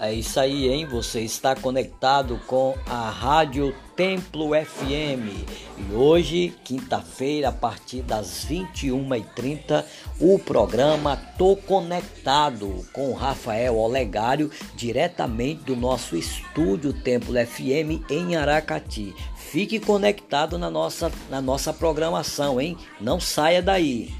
É isso aí, hein? Você está conectado com a Rádio Templo FM. E hoje, quinta-feira, a partir das 21h30, o programa Tô Conectado com Rafael Olegário, diretamente do nosso estúdio Templo FM em Aracati. Fique conectado na nossa, na nossa programação, hein? Não saia daí.